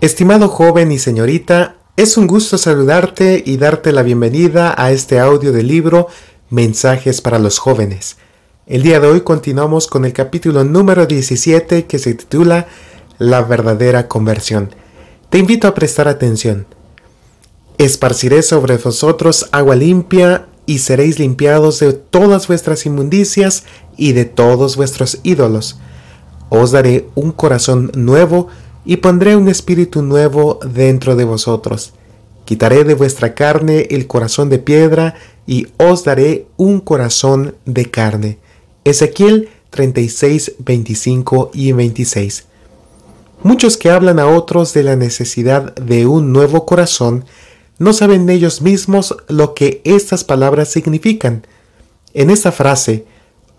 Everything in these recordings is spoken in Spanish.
Estimado joven y señorita, es un gusto saludarte y darte la bienvenida a este audio del libro Mensajes para los jóvenes. El día de hoy continuamos con el capítulo número 17 que se titula La verdadera conversión. Te invito a prestar atención. Esparciré sobre vosotros agua limpia y seréis limpiados de todas vuestras inmundicias y de todos vuestros ídolos. Os daré un corazón nuevo y pondré un espíritu nuevo dentro de vosotros. Quitaré de vuestra carne el corazón de piedra y os daré un corazón de carne. Ezequiel 36, 25 y 26. Muchos que hablan a otros de la necesidad de un nuevo corazón no saben ellos mismos lo que estas palabras significan. En esta frase,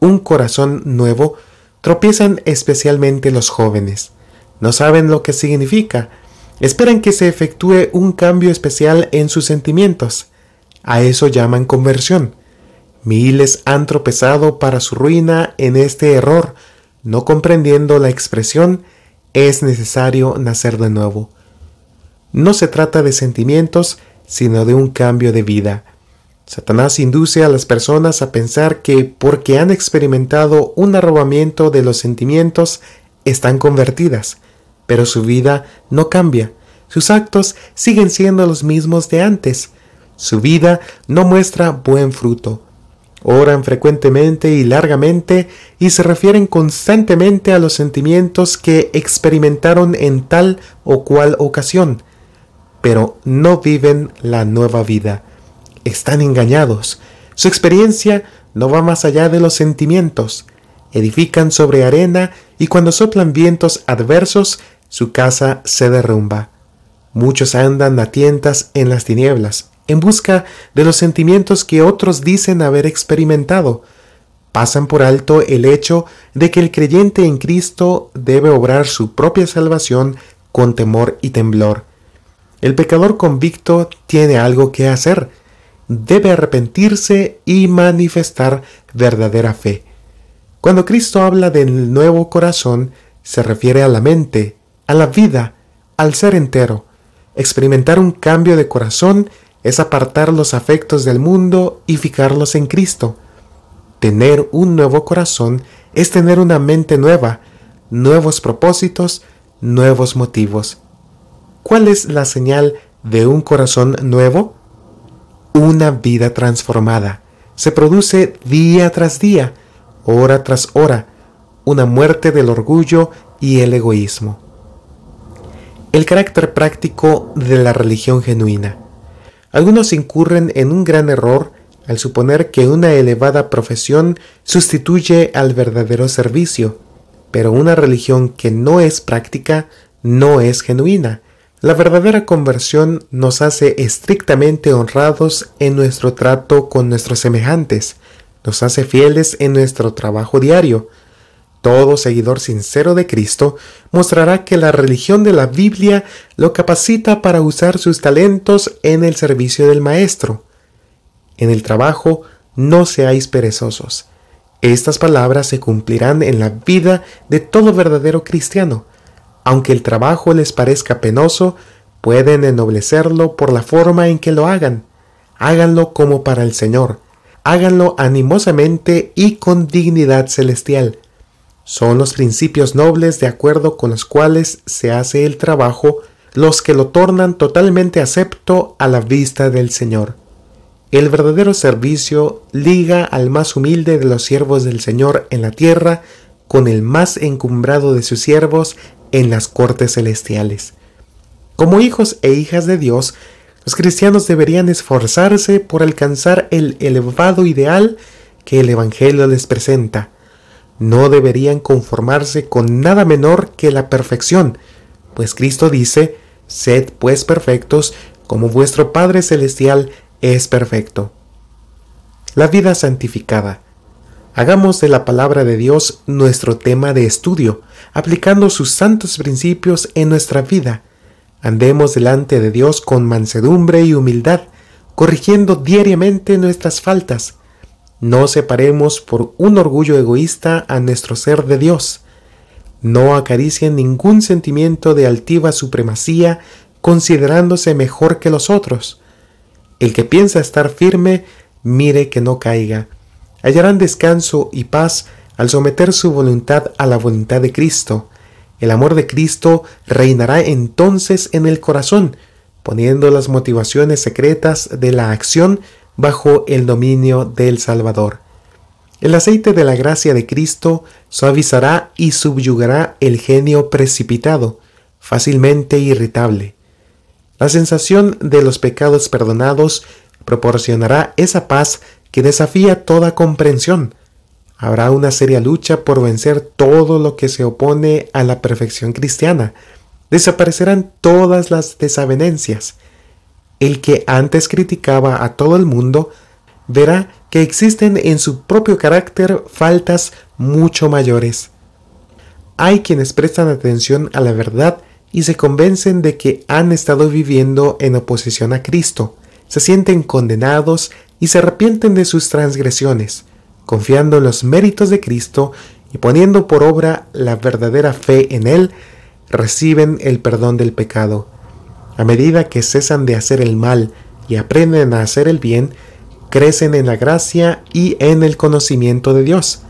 un corazón nuevo, tropiezan especialmente los jóvenes no saben lo que significa, esperan que se efectúe un cambio especial en sus sentimientos. A eso llaman conversión. Miles han tropezado para su ruina en este error, no comprendiendo la expresión es necesario nacer de nuevo. No se trata de sentimientos, sino de un cambio de vida. Satanás induce a las personas a pensar que porque han experimentado un arrobamiento de los sentimientos, están convertidas pero su vida no cambia. Sus actos siguen siendo los mismos de antes. Su vida no muestra buen fruto. Oran frecuentemente y largamente y se refieren constantemente a los sentimientos que experimentaron en tal o cual ocasión, pero no viven la nueva vida. Están engañados. Su experiencia no va más allá de los sentimientos. Edifican sobre arena y cuando soplan vientos adversos su casa se derrumba. Muchos andan a tientas en las tinieblas, en busca de los sentimientos que otros dicen haber experimentado. Pasan por alto el hecho de que el creyente en Cristo debe obrar su propia salvación con temor y temblor. El pecador convicto tiene algo que hacer. Debe arrepentirse y manifestar verdadera fe. Cuando Cristo habla del nuevo corazón, se refiere a la mente, a la vida, al ser entero. Experimentar un cambio de corazón es apartar los afectos del mundo y fijarlos en Cristo. Tener un nuevo corazón es tener una mente nueva, nuevos propósitos, nuevos motivos. ¿Cuál es la señal de un corazón nuevo? Una vida transformada. Se produce día tras día, hora tras hora, una muerte del orgullo y el egoísmo el carácter práctico de la religión genuina. Algunos incurren en un gran error al suponer que una elevada profesión sustituye al verdadero servicio, pero una religión que no es práctica no es genuina. La verdadera conversión nos hace estrictamente honrados en nuestro trato con nuestros semejantes, nos hace fieles en nuestro trabajo diario, todo seguidor sincero de Cristo mostrará que la religión de la Biblia lo capacita para usar sus talentos en el servicio del Maestro. En el trabajo no seáis perezosos. Estas palabras se cumplirán en la vida de todo verdadero cristiano. Aunque el trabajo les parezca penoso, pueden ennoblecerlo por la forma en que lo hagan. Háganlo como para el Señor. Háganlo animosamente y con dignidad celestial son los principios nobles de acuerdo con los cuales se hace el trabajo los que lo tornan totalmente acepto a la vista del Señor. El verdadero servicio liga al más humilde de los siervos del Señor en la tierra con el más encumbrado de sus siervos en las cortes celestiales. Como hijos e hijas de Dios, los cristianos deberían esforzarse por alcanzar el elevado ideal que el Evangelio les presenta, no deberían conformarse con nada menor que la perfección, pues Cristo dice, Sed pues perfectos, como vuestro Padre Celestial es perfecto. La vida santificada. Hagamos de la palabra de Dios nuestro tema de estudio, aplicando sus santos principios en nuestra vida. Andemos delante de Dios con mansedumbre y humildad, corrigiendo diariamente nuestras faltas, no separemos por un orgullo egoísta a nuestro ser de Dios. No acaricien ningún sentimiento de altiva supremacía considerándose mejor que los otros. El que piensa estar firme, mire que no caiga. Hallarán descanso y paz al someter su voluntad a la voluntad de Cristo. El amor de Cristo reinará entonces en el corazón, poniendo las motivaciones secretas de la acción bajo el dominio del Salvador. El aceite de la gracia de Cristo suavizará y subyugará el genio precipitado, fácilmente irritable. La sensación de los pecados perdonados proporcionará esa paz que desafía toda comprensión. Habrá una seria lucha por vencer todo lo que se opone a la perfección cristiana. Desaparecerán todas las desavenencias. El que antes criticaba a todo el mundo verá que existen en su propio carácter faltas mucho mayores. Hay quienes prestan atención a la verdad y se convencen de que han estado viviendo en oposición a Cristo, se sienten condenados y se arrepienten de sus transgresiones, confiando en los méritos de Cristo y poniendo por obra la verdadera fe en Él, reciben el perdón del pecado. A medida que cesan de hacer el mal y aprenden a hacer el bien, crecen en la gracia y en el conocimiento de Dios.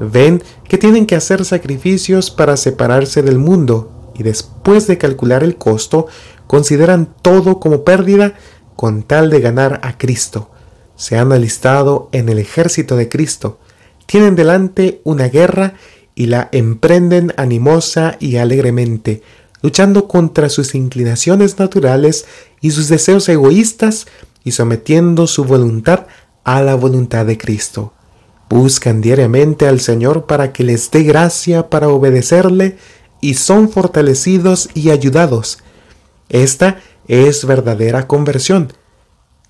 Ven que tienen que hacer sacrificios para separarse del mundo y después de calcular el costo, consideran todo como pérdida con tal de ganar a Cristo. Se han alistado en el ejército de Cristo. Tienen delante una guerra y la emprenden animosa y alegremente, luchando contra sus inclinaciones naturales y sus deseos egoístas y sometiendo su voluntad a la voluntad de Cristo. Buscan diariamente al Señor para que les dé gracia para obedecerle y son fortalecidos y ayudados. Esta es verdadera conversión.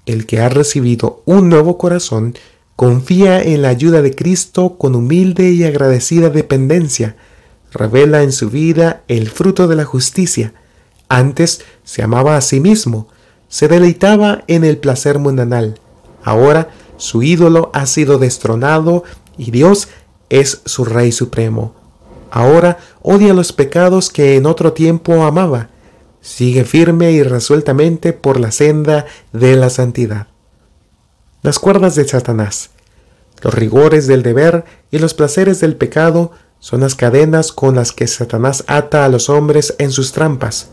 El que ha recibido un nuevo corazón confía en la ayuda de Cristo con humilde y agradecida dependencia. Revela en su vida el fruto de la justicia. Antes se amaba a sí mismo, se deleitaba en el placer mundanal. Ahora su ídolo ha sido destronado y Dios es su Rey Supremo. Ahora odia los pecados que en otro tiempo amaba. Sigue firme y resueltamente por la senda de la santidad. Las cuerdas de Satanás, los rigores del deber y los placeres del pecado son las cadenas con las que Satanás ata a los hombres en sus trampas.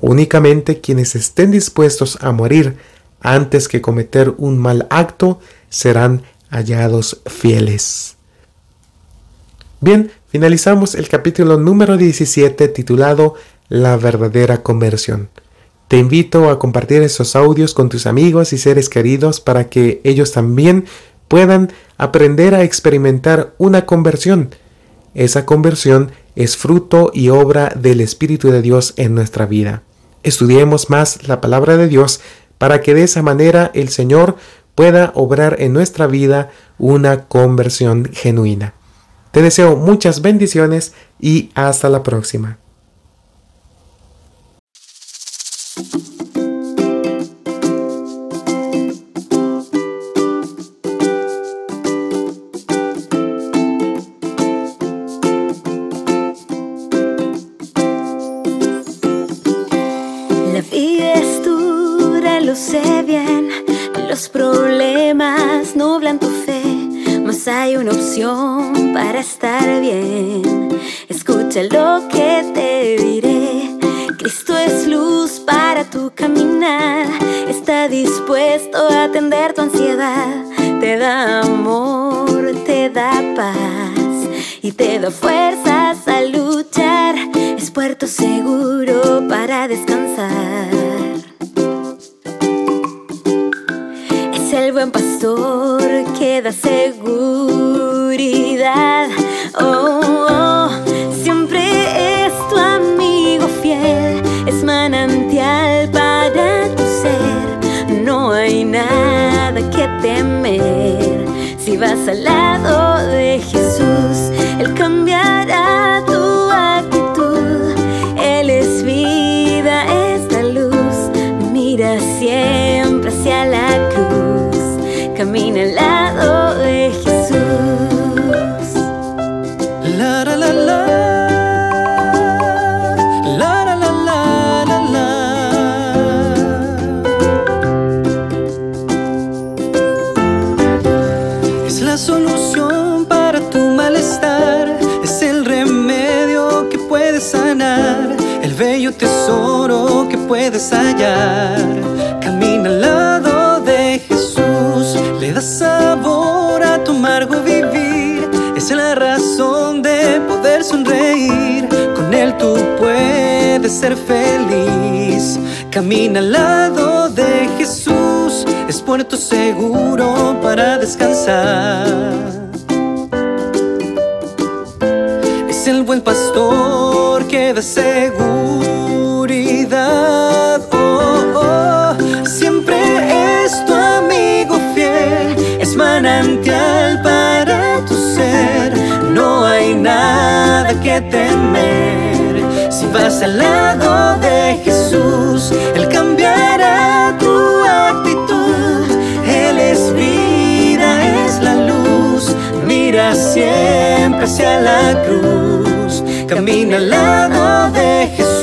Únicamente quienes estén dispuestos a morir antes que cometer un mal acto serán hallados fieles. Bien, finalizamos el capítulo número 17 titulado La verdadera conversión. Te invito a compartir estos audios con tus amigos y seres queridos para que ellos también puedan aprender a experimentar una conversión. Esa conversión es fruto y obra del Espíritu de Dios en nuestra vida. Estudiemos más la palabra de Dios para que de esa manera el Señor pueda obrar en nuestra vida una conversión genuina. Te deseo muchas bendiciones y hasta la próxima. Hay una opción para estar bien. Escucha lo que te diré. Cristo es luz para tu caminar. Está dispuesto a atender tu ansiedad. Te da amor, te da paz y te da fuerzas a luchar. Es puerto seguro para descansar. el buen pastor que da seguridad. Oh, oh, siempre es tu amigo fiel, es manantial para tu ser. No hay nada que temer si vas al lado de Jesús, Él cambiará tesoro que puedes hallar. Camina al lado de Jesús, le da sabor a tu amargo vivir. Es la razón de poder sonreír. Con él tú puedes ser feliz. Camina al lado de Jesús, es puerto seguro para descansar. Buen pastor que da seguridad. Oh, oh, siempre es tu amigo fiel, es manantial para tu ser. No hay nada que temer si vas al lado de Jesús. Él cambiará tu actitud. Él es vida, es la luz. Mira siempre hacia la cruz. Camina al lado de Jesús.